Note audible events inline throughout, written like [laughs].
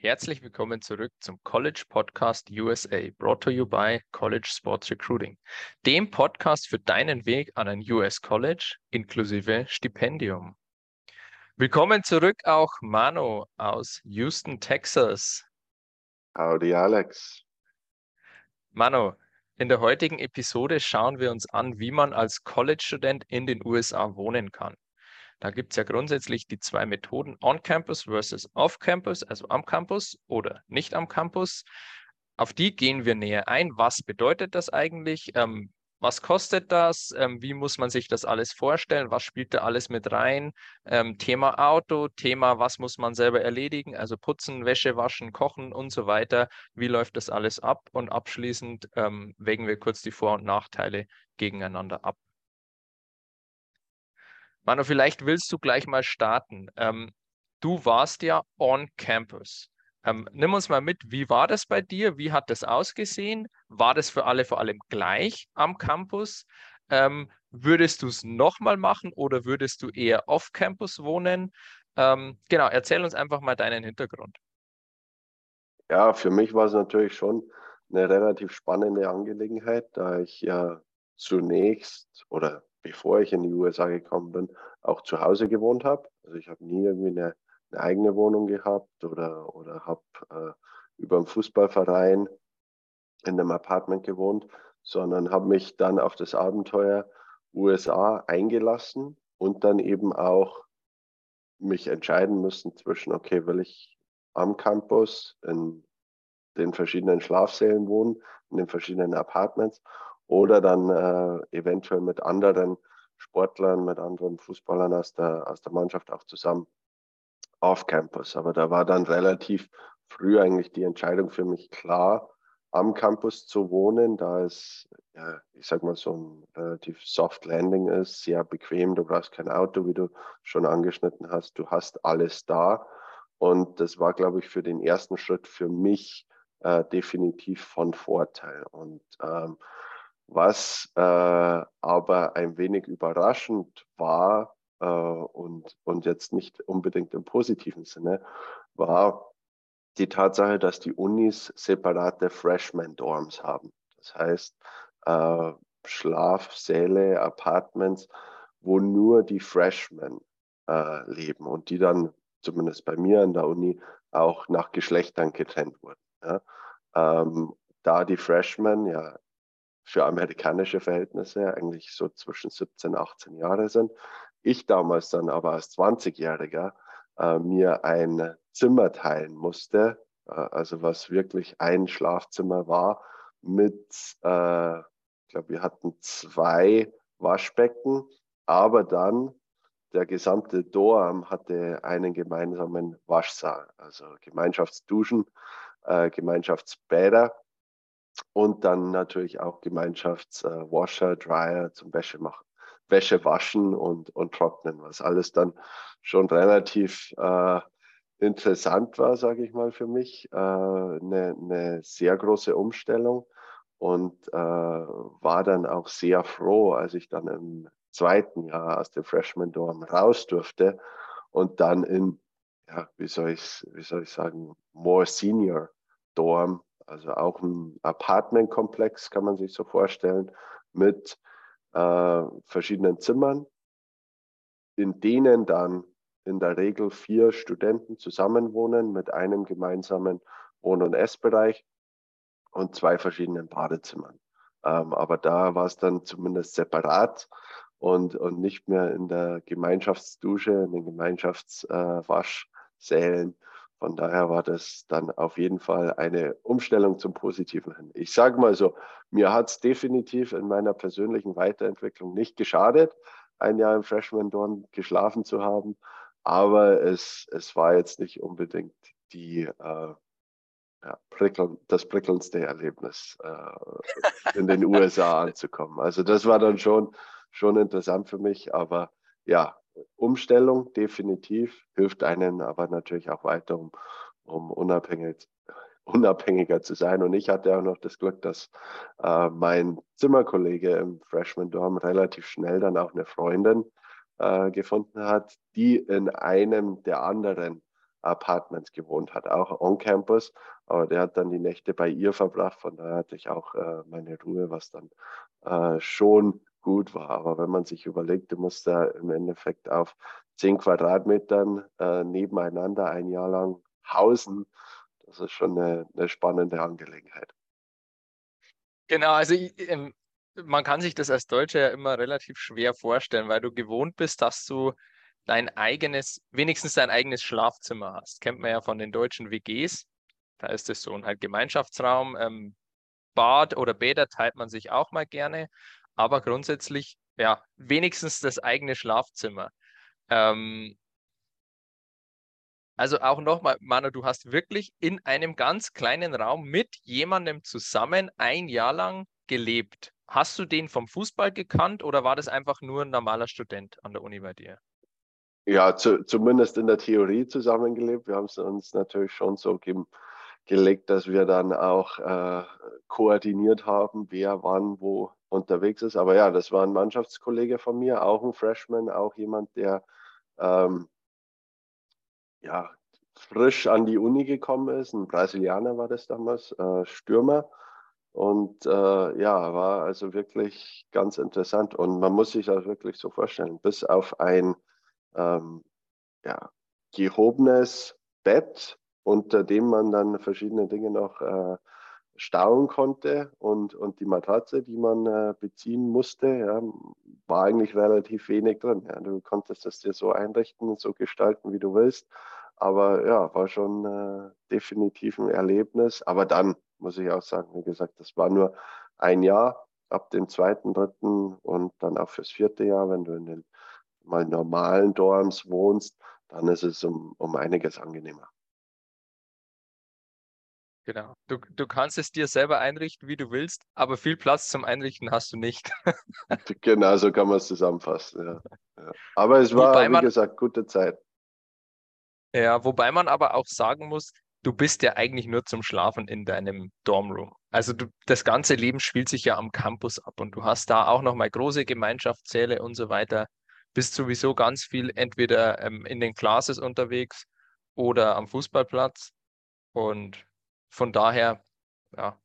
Herzlich willkommen zurück zum College Podcast USA, brought to you by College Sports Recruiting, dem Podcast für deinen Weg an ein US College inklusive Stipendium. Willkommen zurück auch Mano aus Houston, Texas. Howdy, Alex. Mano, in der heutigen Episode schauen wir uns an, wie man als College-Student in den USA wohnen kann. Da gibt es ja grundsätzlich die zwei Methoden On-Campus versus Off-Campus, also am Campus oder nicht am Campus. Auf die gehen wir näher ein. Was bedeutet das eigentlich? Ähm, was kostet das? Ähm, wie muss man sich das alles vorstellen? Was spielt da alles mit rein? Ähm, Thema Auto, Thema, was muss man selber erledigen? Also putzen, Wäsche waschen, kochen und so weiter. Wie läuft das alles ab? Und abschließend ähm, wägen wir kurz die Vor- und Nachteile gegeneinander ab. Manu, vielleicht willst du gleich mal starten. Ähm, du warst ja on campus. Ähm, nimm uns mal mit, wie war das bei dir? Wie hat das ausgesehen? War das für alle vor allem gleich am Campus? Ähm, würdest du es nochmal machen oder würdest du eher off-Campus wohnen? Ähm, genau, erzähl uns einfach mal deinen Hintergrund. Ja, für mich war es natürlich schon eine relativ spannende Angelegenheit, da ich ja zunächst oder bevor ich in die USA gekommen bin, auch zu Hause gewohnt habe. Also ich habe nie irgendwie eine, eine, eigene Wohnung gehabt oder, oder habe äh, über einen Fußballverein in einem Apartment gewohnt, sondern habe mich dann auf das Abenteuer USA eingelassen und dann eben auch mich entscheiden müssen zwischen, okay, will ich am Campus in den verschiedenen Schlafsälen wohnen, in den verschiedenen Apartments oder dann äh, eventuell mit anderen Sportlern, mit anderen Fußballern aus der, aus der Mannschaft auch zusammen auf Campus. Aber da war dann relativ früh eigentlich die Entscheidung für mich klar, am Campus zu wohnen, da es, ja, ich sag mal, so ein relativ soft Landing ist, sehr bequem, du brauchst kein Auto, wie du schon angeschnitten hast, du hast alles da. Und das war, glaube ich, für den ersten Schritt für mich äh, definitiv von Vorteil. Und ähm, was äh, aber ein wenig überraschend war äh, und, und jetzt nicht unbedingt im positiven Sinne, war die Tatsache, dass die Unis separate Freshman-Dorms haben. Das heißt, äh, Schlafsäle, Apartments, wo nur die Freshmen äh, leben und die dann zumindest bei mir an der Uni auch nach Geschlechtern getrennt wurden. Ja. Ähm, da die Freshmen ja für amerikanische Verhältnisse eigentlich so zwischen 17 und 18 Jahre sind. Ich damals dann aber als 20-Jähriger äh, mir ein Zimmer teilen musste, äh, also was wirklich ein Schlafzimmer war mit, äh, ich glaube, wir hatten zwei Waschbecken, aber dann der gesamte Dorm hatte einen gemeinsamen Waschsaal, also Gemeinschaftsduschen, äh, Gemeinschaftsbäder und dann natürlich auch Gemeinschaftswasher, äh, Dryer zum Wäsche machen, Wäsche waschen und, und trocknen, was alles dann schon relativ äh, interessant war, sage ich mal für mich. Eine äh, ne sehr große Umstellung und äh, war dann auch sehr froh, als ich dann im zweiten Jahr aus dem Freshman Dorm raus durfte und dann in, ja, wie soll ich, wie soll ich sagen, more senior Dorm also auch ein Apartmentkomplex kann man sich so vorstellen mit äh, verschiedenen Zimmern, in denen dann in der Regel vier Studenten zusammenwohnen mit einem gemeinsamen Wohn- und Essbereich und zwei verschiedenen Badezimmern. Ähm, aber da war es dann zumindest separat und, und nicht mehr in der Gemeinschaftsdusche, in den Gemeinschaftswaschsälen. Äh, von daher war das dann auf jeden Fall eine Umstellung zum Positiven hin. Ich sage mal so, mir hat es definitiv in meiner persönlichen Weiterentwicklung nicht geschadet, ein Jahr im Freshman Dorm geschlafen zu haben, aber es, es war jetzt nicht unbedingt die, äh, ja, prickeln, das prickelndste Erlebnis, äh, in den [laughs] USA anzukommen. Also das war dann schon, schon interessant für mich, aber ja, Umstellung definitiv, hilft einen aber natürlich auch weiter, um, um unabhängig, unabhängiger zu sein. Und ich hatte auch noch das Glück, dass äh, mein Zimmerkollege im Freshman Dorm relativ schnell dann auch eine Freundin äh, gefunden hat, die in einem der anderen Apartments gewohnt hat, auch on Campus. Aber der hat dann die Nächte bei ihr verbracht. Von daher hatte ich auch äh, meine Ruhe, was dann äh, schon gut war. Aber wenn man sich überlegt, du musst da im Endeffekt auf zehn Quadratmetern äh, nebeneinander ein Jahr lang hausen, das ist schon eine, eine spannende Angelegenheit. Genau, also ähm, man kann sich das als Deutscher ja immer relativ schwer vorstellen, weil du gewohnt bist, dass du dein eigenes, wenigstens dein eigenes Schlafzimmer hast. Kennt man ja von den deutschen WGs. Da ist es so ein halt Gemeinschaftsraum. Ähm, Bad oder Bäder teilt man sich auch mal gerne, aber grundsätzlich, ja, wenigstens das eigene Schlafzimmer. Ähm, also auch nochmal, Manu, du hast wirklich in einem ganz kleinen Raum mit jemandem zusammen ein Jahr lang gelebt. Hast du den vom Fußball gekannt oder war das einfach nur ein normaler Student an der Uni bei dir? Ja, zu, zumindest in der Theorie zusammengelebt. Wir haben es uns natürlich schon so ge gelegt, dass wir dann auch äh, koordiniert haben, wer wann wo unterwegs ist. Aber ja, das war ein Mannschaftskollege von mir, auch ein Freshman, auch jemand, der ähm, ja, frisch an die Uni gekommen ist. Ein Brasilianer war das damals, äh, Stürmer. Und äh, ja, war also wirklich ganz interessant. Und man muss sich das wirklich so vorstellen, bis auf ein ähm, ja, gehobenes Bett, unter dem man dann verschiedene Dinge noch äh, stauen konnte und, und die Matratze, die man äh, beziehen musste, ja, war eigentlich relativ wenig drin. Ja. Du konntest das dir so einrichten, so gestalten, wie du willst. Aber ja, war schon äh, definitiv ein Erlebnis. Aber dann muss ich auch sagen, wie gesagt, das war nur ein Jahr ab dem zweiten, dritten und dann auch fürs vierte Jahr, wenn du in den mal normalen Dorms wohnst, dann ist es um, um einiges angenehmer. Genau. Du, du kannst es dir selber einrichten, wie du willst, aber viel Platz zum Einrichten hast du nicht. [laughs] genau, so kann man es zusammenfassen. Ja. Ja. Aber es war, wobei wie gesagt, gute Zeit. Ja, wobei man aber auch sagen muss, du bist ja eigentlich nur zum Schlafen in deinem Dormroom. Also du, das ganze Leben spielt sich ja am Campus ab und du hast da auch nochmal große Gemeinschaftssäle und so weiter. Bist sowieso ganz viel entweder ähm, in den Classes unterwegs oder am Fußballplatz. Und von daher, ja.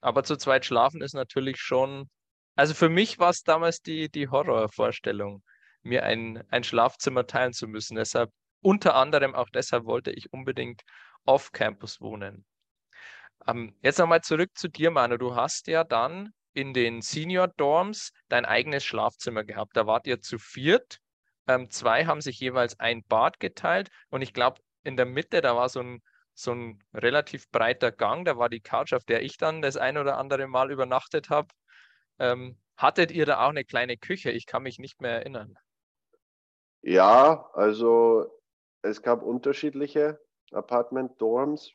Aber zu zweit schlafen ist natürlich schon, also für mich war es damals die, die Horrorvorstellung, mir ein, ein Schlafzimmer teilen zu müssen. Deshalb, unter anderem auch deshalb wollte ich unbedingt off-Campus wohnen. Ähm, jetzt nochmal zurück zu dir, Manu. Du hast ja dann in den Senior Dorms dein eigenes Schlafzimmer gehabt. Da wart ihr zu viert. Ähm, zwei haben sich jeweils ein Bad geteilt und ich glaube, in der Mitte, da war so ein so ein relativ breiter Gang. Da war die Couch, auf der ich dann das ein oder andere Mal übernachtet habe. Ähm, hattet ihr da auch eine kleine Küche? Ich kann mich nicht mehr erinnern. Ja, also es gab unterschiedliche Apartment-Dorms.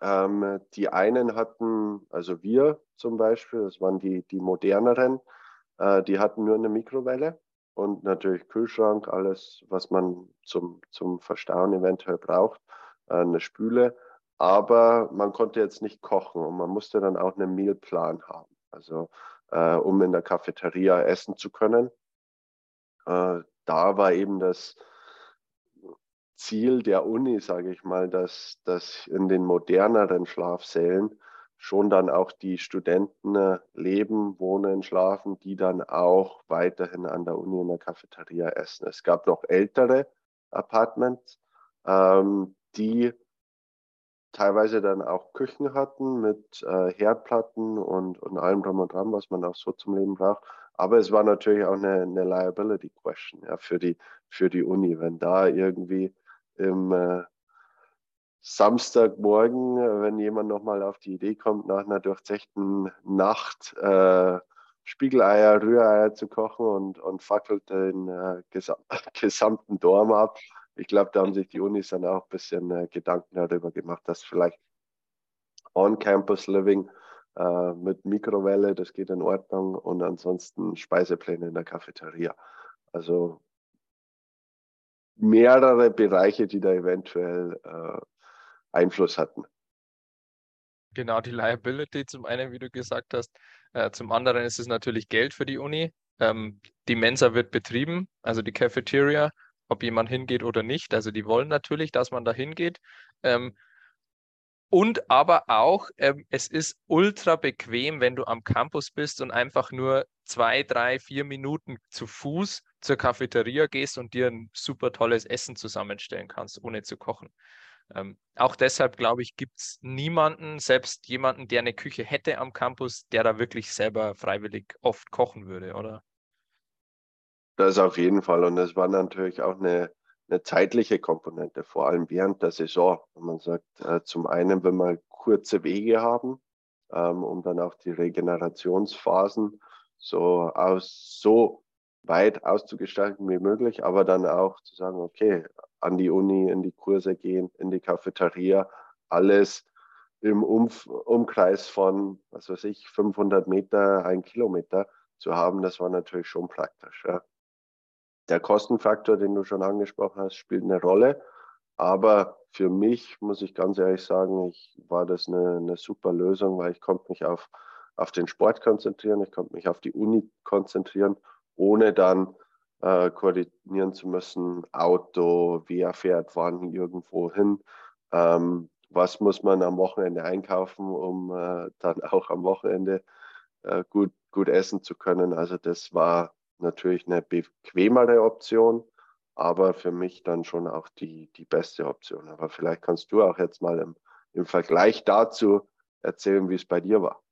Ähm, die einen hatten, also wir zum Beispiel, das waren die, die moderneren, äh, die hatten nur eine Mikrowelle und natürlich Kühlschrank, alles, was man zum, zum Verstauen eventuell braucht. Äh, eine Spüle, aber man konnte jetzt nicht kochen und man musste dann auch einen Mealplan haben, also äh, um in der Cafeteria essen zu können. Äh, da war eben das Ziel der Uni, sage ich mal, dass, dass in den moderneren Schlafsälen schon dann auch die Studenten äh, leben, wohnen, schlafen, die dann auch weiterhin an der Uni in der Cafeteria essen. Es gab noch ältere Apartments, ähm, die teilweise dann auch Küchen hatten mit äh, Herdplatten und, und allem drum und dran, was man auch so zum Leben braucht. Aber es war natürlich auch eine, eine Liability Question ja, für, die, für die Uni. Wenn da irgendwie im äh, Samstagmorgen, äh, wenn jemand nochmal auf die Idee kommt, nach einer durchzechten Nacht äh, Spiegeleier, Rühreier zu kochen und, und fackelt den äh, gesam [laughs] gesamten Dorm ab, ich glaube, da haben sich die Unis dann auch ein bisschen äh, Gedanken darüber gemacht, dass vielleicht On-Campus-Living äh, mit Mikrowelle, das geht in Ordnung und ansonsten Speisepläne in der Cafeteria. Also mehrere Bereiche, die da eventuell äh, Einfluss hatten. Genau, die Liability zum einen, wie du gesagt hast. Äh, zum anderen ist es natürlich Geld für die Uni. Ähm, die Mensa wird betrieben, also die Cafeteria. Ob jemand hingeht oder nicht. Also die wollen natürlich, dass man da hingeht. Ähm, und aber auch, ähm, es ist ultra bequem, wenn du am Campus bist und einfach nur zwei, drei, vier Minuten zu Fuß zur Cafeteria gehst und dir ein super tolles Essen zusammenstellen kannst, ohne zu kochen. Ähm, auch deshalb, glaube ich, gibt es niemanden, selbst jemanden, der eine Küche hätte am Campus, der da wirklich selber freiwillig oft kochen würde, oder? Das auf jeden Fall. Und es war natürlich auch eine eine zeitliche Komponente, vor allem während der Saison. Wenn man sagt, äh, zum einen, wenn wir kurze Wege haben, ähm, um dann auch die Regenerationsphasen so aus so weit auszugestalten wie möglich, aber dann auch zu sagen, okay, an die Uni, in die Kurse gehen, in die Cafeteria, alles im Umf Umkreis von, was weiß ich, 500 Meter, ein Kilometer zu haben, das war natürlich schon praktisch. Ja der Kostenfaktor, den du schon angesprochen hast, spielt eine Rolle. Aber für mich, muss ich ganz ehrlich sagen, ich, war das eine, eine super Lösung, weil ich konnte mich auf, auf den Sport konzentrieren, ich konnte mich auf die Uni konzentrieren, ohne dann äh, koordinieren zu müssen, Auto, wer fährt wann irgendwo hin, ähm, was muss man am Wochenende einkaufen, um äh, dann auch am Wochenende äh, gut, gut essen zu können. Also das war natürlich eine bequemere Option, aber für mich dann schon auch die, die beste Option. Aber vielleicht kannst du auch jetzt mal im, im Vergleich dazu erzählen, wie es bei dir war.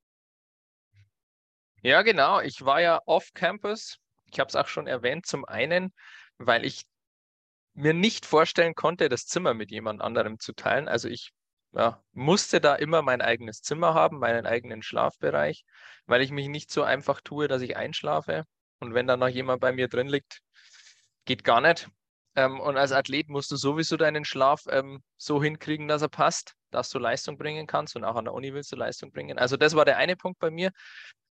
Ja, genau. Ich war ja off-Campus. Ich habe es auch schon erwähnt. Zum einen, weil ich mir nicht vorstellen konnte, das Zimmer mit jemand anderem zu teilen. Also ich ja, musste da immer mein eigenes Zimmer haben, meinen eigenen Schlafbereich, weil ich mich nicht so einfach tue, dass ich einschlafe. Und wenn dann noch jemand bei mir drin liegt, geht gar nicht. Ähm, und als Athlet musst du sowieso deinen Schlaf ähm, so hinkriegen, dass er passt, dass du Leistung bringen kannst. Und auch an der Uni willst du Leistung bringen. Also das war der eine Punkt bei mir.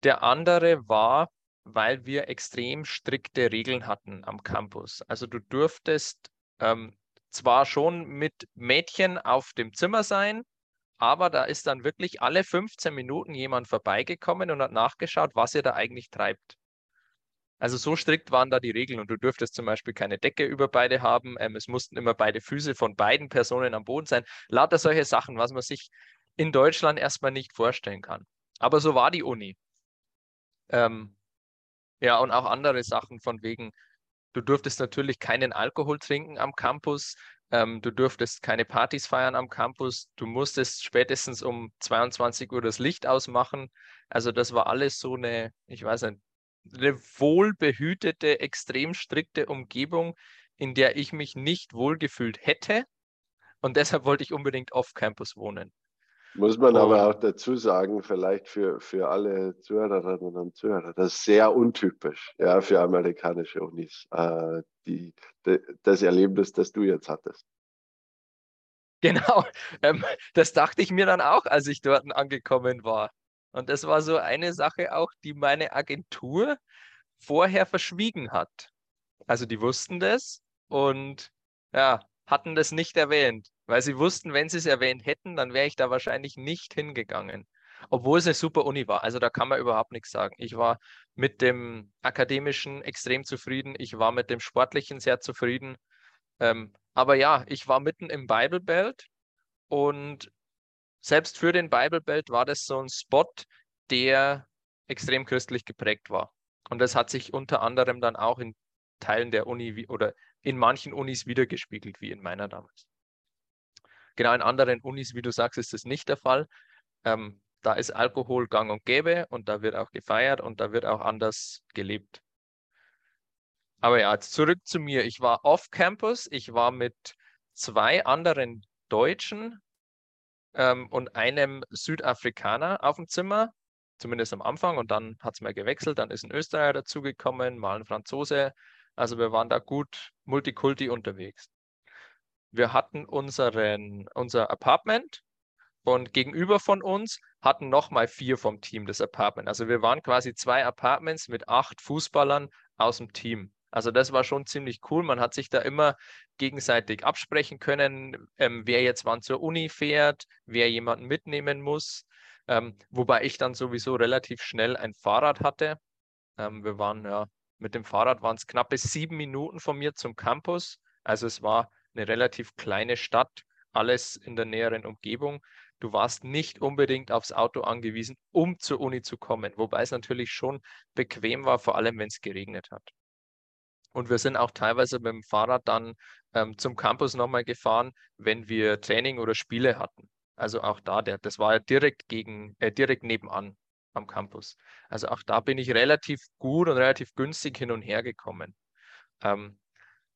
Der andere war, weil wir extrem strikte Regeln hatten am Campus. Also du durftest ähm, zwar schon mit Mädchen auf dem Zimmer sein, aber da ist dann wirklich alle 15 Minuten jemand vorbeigekommen und hat nachgeschaut, was ihr da eigentlich treibt. Also so strikt waren da die Regeln und du dürftest zum Beispiel keine Decke über beide haben. Ähm, es mussten immer beide Füße von beiden Personen am Boden sein. Lauter solche Sachen, was man sich in Deutschland erstmal nicht vorstellen kann. Aber so war die Uni. Ähm, ja, und auch andere Sachen von wegen, du durftest natürlich keinen Alkohol trinken am Campus. Ähm, du durftest keine Partys feiern am Campus. Du musstest spätestens um 22 Uhr das Licht ausmachen. Also das war alles so eine, ich weiß nicht, wohlbehütete, extrem strikte Umgebung, in der ich mich nicht wohlgefühlt hätte. Und deshalb wollte ich unbedingt off-Campus wohnen. Muss man und, aber auch dazu sagen, vielleicht für, für alle Zuhörerinnen und Zuhörer, das ist sehr untypisch ja, für amerikanische Unis, äh, die, die, das Erlebnis, das du jetzt hattest. Genau, [laughs] ähm, das dachte ich mir dann auch, als ich dort angekommen war. Und das war so eine Sache auch, die meine Agentur vorher verschwiegen hat. Also die wussten das und ja, hatten das nicht erwähnt, weil sie wussten, wenn sie es erwähnt hätten, dann wäre ich da wahrscheinlich nicht hingegangen. Obwohl es eine super Uni war. Also da kann man überhaupt nichts sagen. Ich war mit dem akademischen extrem zufrieden. Ich war mit dem sportlichen sehr zufrieden. Ähm, aber ja, ich war mitten im Bible Belt und selbst für den Bible Belt war das so ein Spot, der extrem christlich geprägt war. Und das hat sich unter anderem dann auch in Teilen der Uni oder in manchen Unis wiedergespiegelt, wie in meiner damals. Genau in anderen Unis, wie du sagst, ist das nicht der Fall. Ähm, da ist Alkohol gang und gäbe und da wird auch gefeiert und da wird auch anders gelebt. Aber ja, jetzt zurück zu mir. Ich war off-Campus. Ich war mit zwei anderen Deutschen ähm, und einem Südafrikaner auf dem Zimmer, zumindest am Anfang. Und dann hat es mal gewechselt. Dann ist ein Österreicher dazugekommen, mal ein Franzose. Also wir waren da gut Multikulti unterwegs. Wir hatten unseren, unser Apartment und gegenüber von uns hatten nochmal vier vom Team das Apartment. Also wir waren quasi zwei Apartments mit acht Fußballern aus dem Team. Also das war schon ziemlich cool. Man hat sich da immer gegenseitig absprechen können, ähm, wer jetzt wann zur Uni fährt, wer jemanden mitnehmen muss. Ähm, wobei ich dann sowieso relativ schnell ein Fahrrad hatte. Ähm, wir waren ja mit dem Fahrrad waren es knappe sieben Minuten von mir zum Campus. Also es war eine relativ kleine Stadt, alles in der näheren Umgebung. Du warst nicht unbedingt aufs Auto angewiesen, um zur Uni zu kommen, wobei es natürlich schon bequem war, vor allem wenn es geregnet hat. Und wir sind auch teilweise mit dem Fahrrad dann ähm, zum Campus nochmal gefahren, wenn wir Training oder Spiele hatten. Also auch da, der, das war ja direkt gegen, äh, direkt nebenan am Campus. Also auch da bin ich relativ gut und relativ günstig hin und her gekommen. Ähm,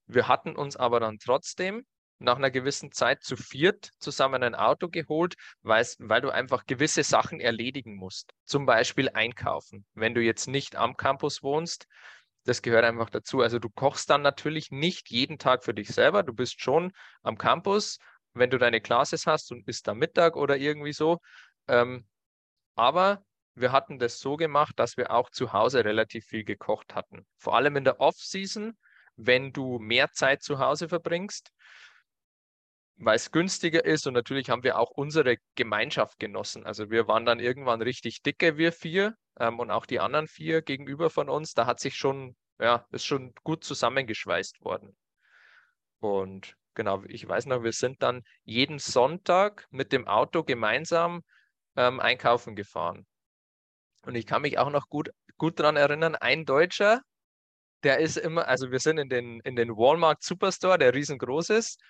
wir hatten uns aber dann trotzdem nach einer gewissen Zeit zu viert zusammen ein Auto geholt, weil du einfach gewisse Sachen erledigen musst. Zum Beispiel einkaufen. Wenn du jetzt nicht am Campus wohnst, das gehört einfach dazu. Also du kochst dann natürlich nicht jeden Tag für dich selber. Du bist schon am Campus, wenn du deine Classes hast und bist da Mittag oder irgendwie so. Ähm, aber wir hatten das so gemacht, dass wir auch zu Hause relativ viel gekocht hatten. Vor allem in der Off-Season, wenn du mehr Zeit zu Hause verbringst, weil es günstiger ist und natürlich haben wir auch unsere Gemeinschaft genossen. Also wir waren dann irgendwann richtig dicke, wir vier ähm, und auch die anderen vier gegenüber von uns. Da hat sich schon, ja, ist schon gut zusammengeschweißt worden. Und genau, ich weiß noch, wir sind dann jeden Sonntag mit dem Auto gemeinsam ähm, einkaufen gefahren. Und ich kann mich auch noch gut, gut daran erinnern, ein Deutscher, der ist immer, also wir sind in den, in den Walmart Superstore, der riesengroß ist.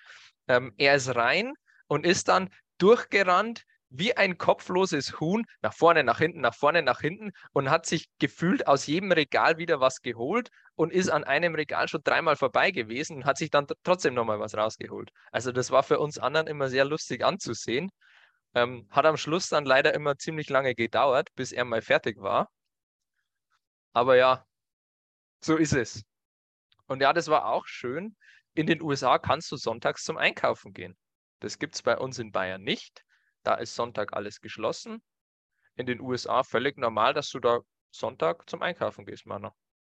Ähm, er ist rein und ist dann durchgerannt wie ein kopfloses Huhn, nach vorne, nach hinten, nach vorne, nach hinten und hat sich gefühlt aus jedem Regal wieder was geholt und ist an einem Regal schon dreimal vorbei gewesen und hat sich dann trotzdem nochmal was rausgeholt. Also das war für uns anderen immer sehr lustig anzusehen. Ähm, hat am Schluss dann leider immer ziemlich lange gedauert, bis er mal fertig war. Aber ja, so ist es. Und ja, das war auch schön. In den USA kannst du sonntags zum Einkaufen gehen. Das gibt es bei uns in Bayern nicht. Da ist Sonntag alles geschlossen. In den USA völlig normal, dass du da Sonntag zum Einkaufen gehst, Mann.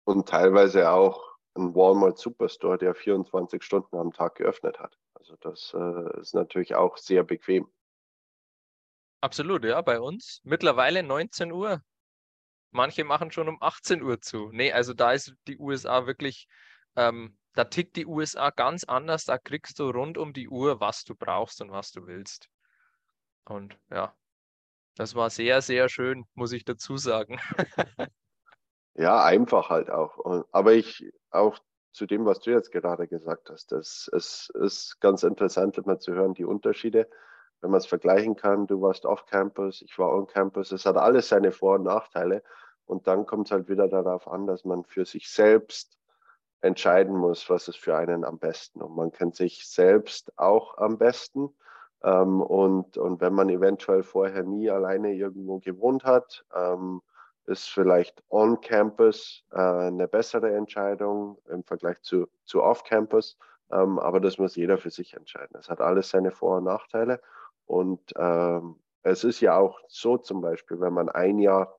Und teilweise auch ein Walmart Superstore, der 24 Stunden am Tag geöffnet hat. Also das äh, ist natürlich auch sehr bequem. Absolut, ja, bei uns. Mittlerweile 19 Uhr. Manche machen schon um 18 Uhr zu. Nee, also da ist die USA wirklich, ähm, da tickt die USA ganz anders. Da kriegst du rund um die Uhr, was du brauchst und was du willst. Und ja, das war sehr, sehr schön, muss ich dazu sagen. [laughs] ja, einfach halt auch. Aber ich auch zu dem, was du jetzt gerade gesagt hast, das, es ist ganz interessant, immer zu hören, die Unterschiede wenn man es vergleichen kann, du warst off-Campus, ich war on-Campus, es hat alles seine Vor- und Nachteile. Und dann kommt es halt wieder darauf an, dass man für sich selbst entscheiden muss, was ist für einen am besten. Und man kennt sich selbst auch am besten. Ähm, und, und wenn man eventuell vorher nie alleine irgendwo gewohnt hat, ähm, ist vielleicht on-Campus äh, eine bessere Entscheidung im Vergleich zu, zu off-Campus. Ähm, aber das muss jeder für sich entscheiden. Es hat alles seine Vor- und Nachteile. Und ähm, es ist ja auch so zum Beispiel, wenn man ein Jahr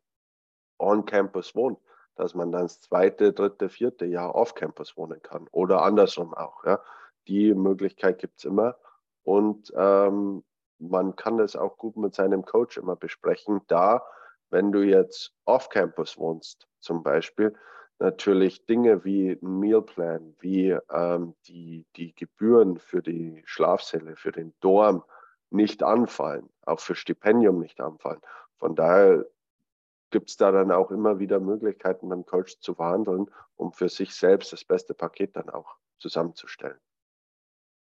on Campus wohnt, dass man dann das zweite, dritte, vierte Jahr off Campus wohnen kann oder andersrum auch. Ja. Die Möglichkeit gibt es immer. Und ähm, man kann das auch gut mit seinem Coach immer besprechen. Da, wenn du jetzt off Campus wohnst, zum Beispiel, natürlich Dinge wie ein Mealplan, wie ähm, die, die Gebühren für die Schlafsäle, für den Dorm, nicht anfallen, auch für Stipendium nicht anfallen. Von daher gibt es da dann auch immer wieder Möglichkeiten, mit dem Coach zu verhandeln, um für sich selbst das beste Paket dann auch zusammenzustellen.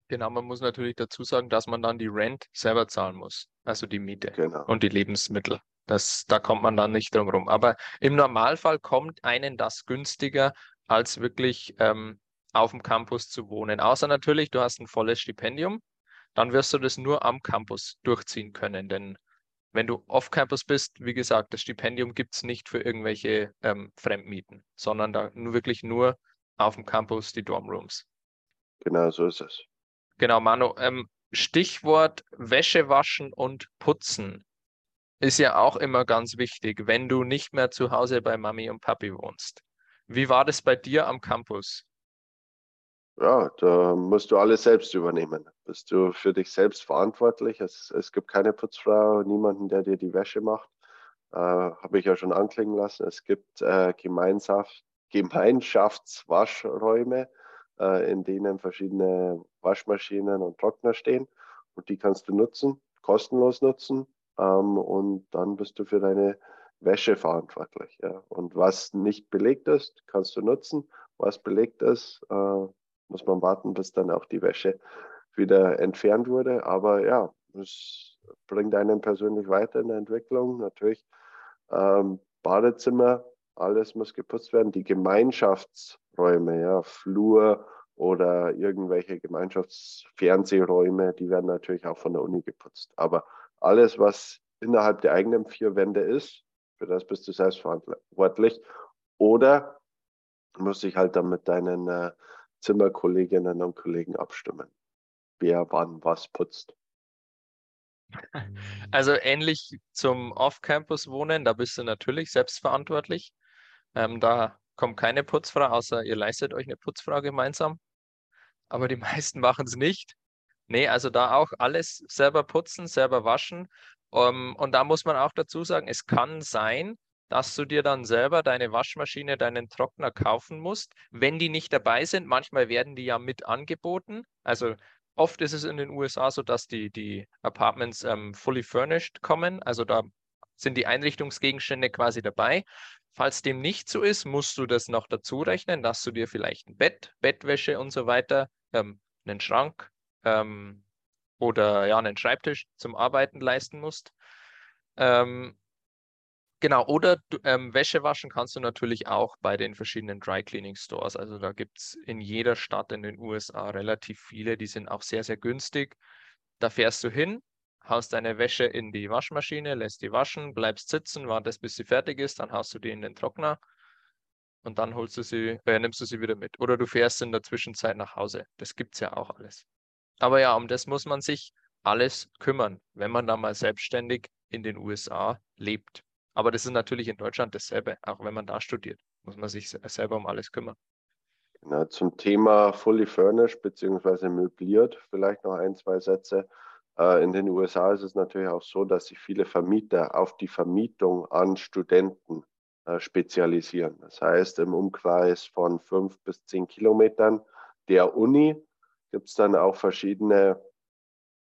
Genau, man muss natürlich dazu sagen, dass man dann die Rent selber zahlen muss, also die Miete genau. und die Lebensmittel. Das, da kommt man dann nicht drum rum. Aber im Normalfall kommt einen das günstiger, als wirklich ähm, auf dem Campus zu wohnen. Außer natürlich, du hast ein volles Stipendium dann wirst du das nur am Campus durchziehen können. Denn wenn du off-Campus bist, wie gesagt, das Stipendium gibt es nicht für irgendwelche ähm, Fremdmieten, sondern da nur wirklich nur auf dem Campus die Dormrooms. Genau, so ist es. Genau, Manu. Ähm, Stichwort Wäsche waschen und putzen ist ja auch immer ganz wichtig, wenn du nicht mehr zu Hause bei Mami und Papi wohnst. Wie war das bei dir am Campus? Ja, da musst du alles selbst übernehmen. Bist du für dich selbst verantwortlich. Es, es gibt keine Putzfrau, niemanden, der dir die Wäsche macht. Äh, Habe ich ja schon anklingen lassen. Es gibt äh, Gemeinschaft, Gemeinschaftswaschräume. äh, in denen verschiedene Waschmaschinen und Trockner stehen. Und die kannst du nutzen, kostenlos nutzen. Ähm, und dann bist du für deine Wäsche verantwortlich. Ja. Und was nicht belegt ist, kannst du nutzen. Was belegt ist, äh, muss man warten, bis dann auch die Wäsche wieder entfernt wurde. Aber ja, es bringt einen persönlich weiter in der Entwicklung. Natürlich ähm, Badezimmer, alles muss geputzt werden. Die Gemeinschaftsräume, ja, Flur oder irgendwelche Gemeinschaftsfernsehräume, die werden natürlich auch von der Uni geputzt. Aber alles, was innerhalb der eigenen vier Wände ist, für das bist du selbst verantwortlich. Oder musst dich halt dann mit deinen äh, Zimmerkolleginnen und Kollegen abstimmen, wer wann was putzt. [laughs] Also ähnlich zum Off-Campus-Wohnen, da bist du natürlich selbstverantwortlich. Ähm, da kommt keine Putzfrau, außer ihr leistet euch eine Putzfrau gemeinsam. Aber die [laughs] meisten machen es nicht. Nee, also da auch alles selber putzen, selber waschen. Um, ähm, und da muss man auch dazu sagen, es kann sein, dass du dir dann selber deine Waschmaschine, deinen Trockner kaufen musst, wenn die nicht dabei sind. Manchmal werden die ja mit angeboten. Also Oft ist es in den USA so, dass die, die Apartments ähm, fully furnished kommen. Also da sind die Einrichtungsgegenstände quasi dabei. Falls dem nicht so ist, musst du das noch dazu rechnen, dass du dir vielleicht ein Bett, Bettwäsche und so weiter, ähm, einen Schrank ähm, oder ja, einen Schreibtisch zum Arbeiten leisten musst. Ähm, Genau, oder ähm, Wäsche waschen kannst du natürlich auch bei den verschiedenen Dry Cleaning Stores. Also da gibt es in jeder Stadt in den USA relativ viele, die sind auch sehr, sehr günstig. Da fährst du hin, haust deine Wäsche in die Waschmaschine, lässt die waschen, bleibst sitzen, wartest, bis sie fertig ist, dann haust du die in den Trockner und dann holst du sie, äh, nimmst du sie wieder mit. Oder du fährst in der Zwischenzeit nach Hause. Das gibt es ja auch alles. Aber ja, um das muss man sich alles kümmern, wenn man da mal selbstständig in den USA lebt. Aber das ist natürlich in Deutschland dasselbe. Auch wenn man da studiert, muss man sich selber um alles kümmern. Genau, zum Thema fully furnished bzw. möbliert vielleicht noch ein, zwei Sätze. Äh, in den USA ist es natürlich auch so, dass sich viele Vermieter auf die Vermietung an Studenten äh, spezialisieren. Das heißt, im Umkreis von fünf bis zehn Kilometern der Uni gibt es dann auch verschiedene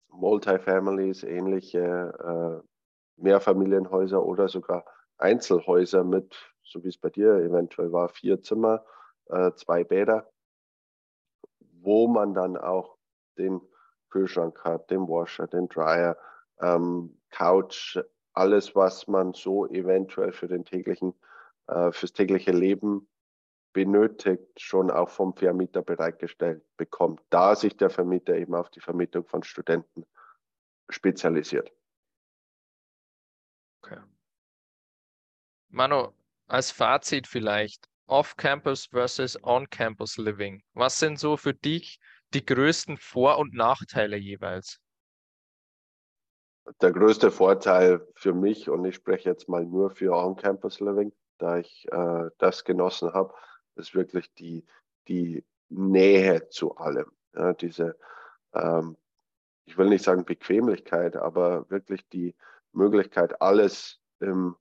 Multifamilies, ähnliche äh, Mehrfamilienhäuser oder sogar Einzelhäuser mit, so wie es bei dir eventuell war, vier Zimmer, äh, zwei Bäder, wo man dann auch den Kühlschrank hat, den Washer, den Dryer, ähm, Couch, alles, was man so eventuell für den täglichen, äh, fürs tägliche Leben benötigt, schon auch vom Vermieter bereitgestellt bekommt, da sich der Vermieter eben auf die Vermietung von Studenten spezialisiert. Manu, als Fazit vielleicht, Off-Campus versus On-Campus Living. Was sind so für dich die größten Vor- und Nachteile jeweils? Der größte Vorteil für mich, und ich spreche jetzt mal nur für On-Campus Living, da ich äh, das genossen habe, ist wirklich die, die Nähe zu allem. Ja, diese, ähm, ich will nicht sagen Bequemlichkeit, aber wirklich die, Möglichkeit, alles im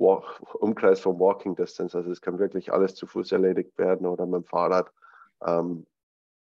Umkreis von Walking Distance, also es kann wirklich alles zu Fuß erledigt werden oder mit dem Fahrrad. Ähm,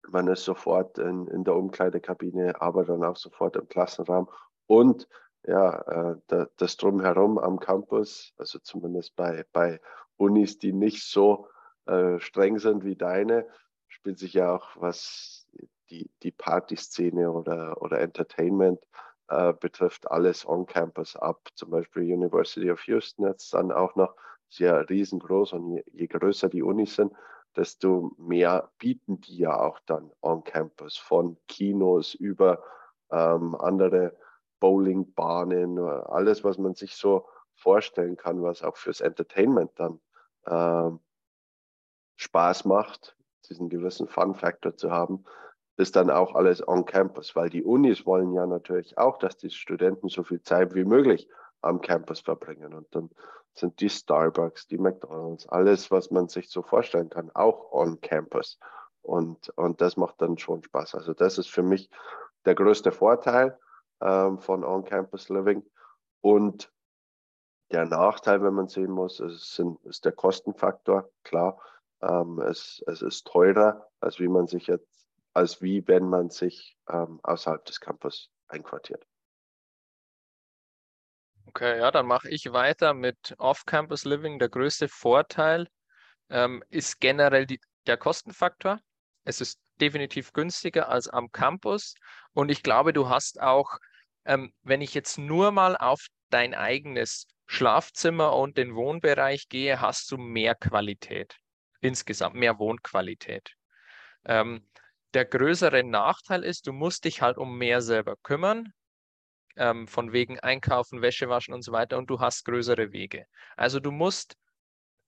man ist sofort in, in der Umkleidekabine, aber dann auch sofort im Klassenraum. Und ja, äh, das Drumherum am Campus, also zumindest bei, bei Unis, die nicht so äh, streng sind wie deine, spielt sich ja auch was die, die Partyszene oder, oder Entertainment äh, betrifft alles on Campus ab. Zum Beispiel University of Houston jetzt dann auch noch sehr riesengroß und je, je größer die Unis sind, desto mehr bieten die ja auch dann on Campus von Kinos über ähm, andere Bowlingbahnen, alles, was man sich so vorstellen kann, was auch fürs Entertainment dann ähm, Spaß macht, diesen gewissen Fun-Factor zu haben, ist dann auch alles on Campus, weil die Unis wollen ja natürlich auch, dass die Studenten so viel Zeit wie möglich am Campus verbringen. Und dann sind die Starbucks, die McDonalds, alles, was man sich so vorstellen kann, auch on Campus. Und, und das macht dann schon Spaß. Also das ist für mich der größte Vorteil ähm, von On-Campus Living. Und der Nachteil, wenn man sehen muss, ist, ist der Kostenfaktor. Klar, äh, Ähm, es, es ist teurer, als wie man sich jetzt, als wie wenn man sich ähm, außerhalb des Campus einquartiert. Okay, ja, dann mache ich weiter mit Off-Campus Living. Der größte Vorteil ähm, ist generell die, der Kostenfaktor. Es ist definitiv günstiger als am Campus. Und ich glaube, du hast auch, ähm, wenn ich jetzt nur mal auf dein eigenes Schlafzimmer und den Wohnbereich gehe, hast du mehr Qualität. Insgesamt mehr Wohnqualität. Ähm, der größere Nachteil ist, du musst dich halt um mehr selber kümmern, ähm, von wegen Einkaufen, Wäsche waschen und so weiter, und du hast größere Wege. Also du musst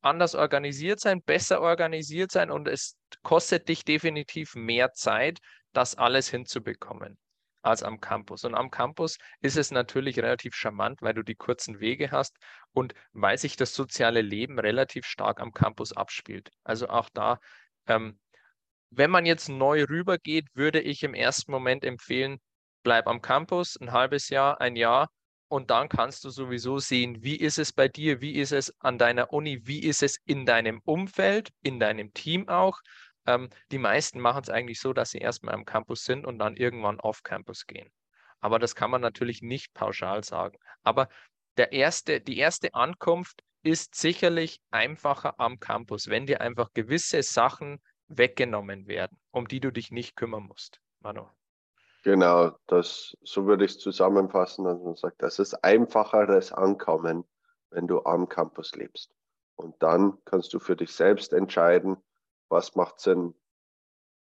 anders organisiert sein, besser organisiert sein und es kostet dich definitiv mehr Zeit, das alles hinzubekommen als am Campus. Und am Campus ist es natürlich relativ charmant, weil du die kurzen Wege hast und weil sich das soziale Leben relativ stark am Campus abspielt. Also auch da, ähm, wenn man jetzt neu rübergeht, würde ich im ersten Moment empfehlen, bleib am Campus ein halbes Jahr, ein Jahr und dann kannst du sowieso sehen, wie ist es bei dir, wie ist es an deiner Uni, wie ist es in deinem Umfeld, in deinem Team auch. Ähm, die meisten machen es eigentlich so, dass sie erstmal am Campus sind und dann irgendwann off Campus gehen. Aber das kann man natürlich nicht pauschal sagen. Aber der erste, die erste Ankunft ist sicherlich einfacher am Campus, wenn dir einfach gewisse Sachen weggenommen werden, um die du dich nicht kümmern musst. Manu. Genau, das, so würde ich es zusammenfassen, dass man sagt, das ist einfacheres Ankommen, wenn du am Campus lebst. Und dann kannst du für dich selbst entscheiden, was macht Sinn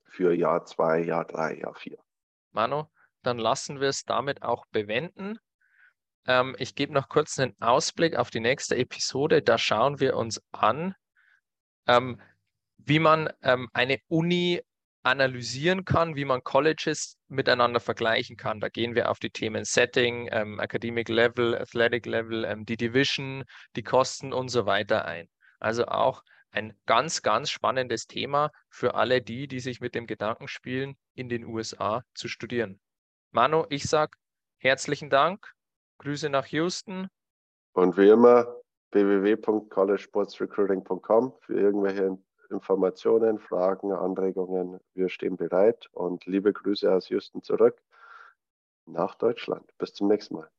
für Jahr zwei, Jahr drei, Jahr vier. Manu, dann lassen wir es damit auch bewenden. Ähm, ich gebe noch kurz einen Ausblick auf die nächste Episode. Da schauen wir uns an, ähm, wie man ähm, eine Uni analysieren kann, wie man Colleges miteinander vergleichen kann. Da gehen wir auf die Themen Setting, ähm, Academic Level, Athletic Level, ähm, die Division, die Kosten und so weiter ein. Also auch ein ganz, ganz spannendes Thema für alle die, die sich mit dem Gedanken spielen, in den USA zu studieren. Manu, ich sage herzlichen Dank, Grüße nach Houston. Und wie immer www.collegesportsrecruiting.com für irgendwelche Informationen, Fragen, Anregungen. Wir stehen bereit und liebe Grüße aus Houston zurück nach Deutschland. Bis zum nächsten Mal.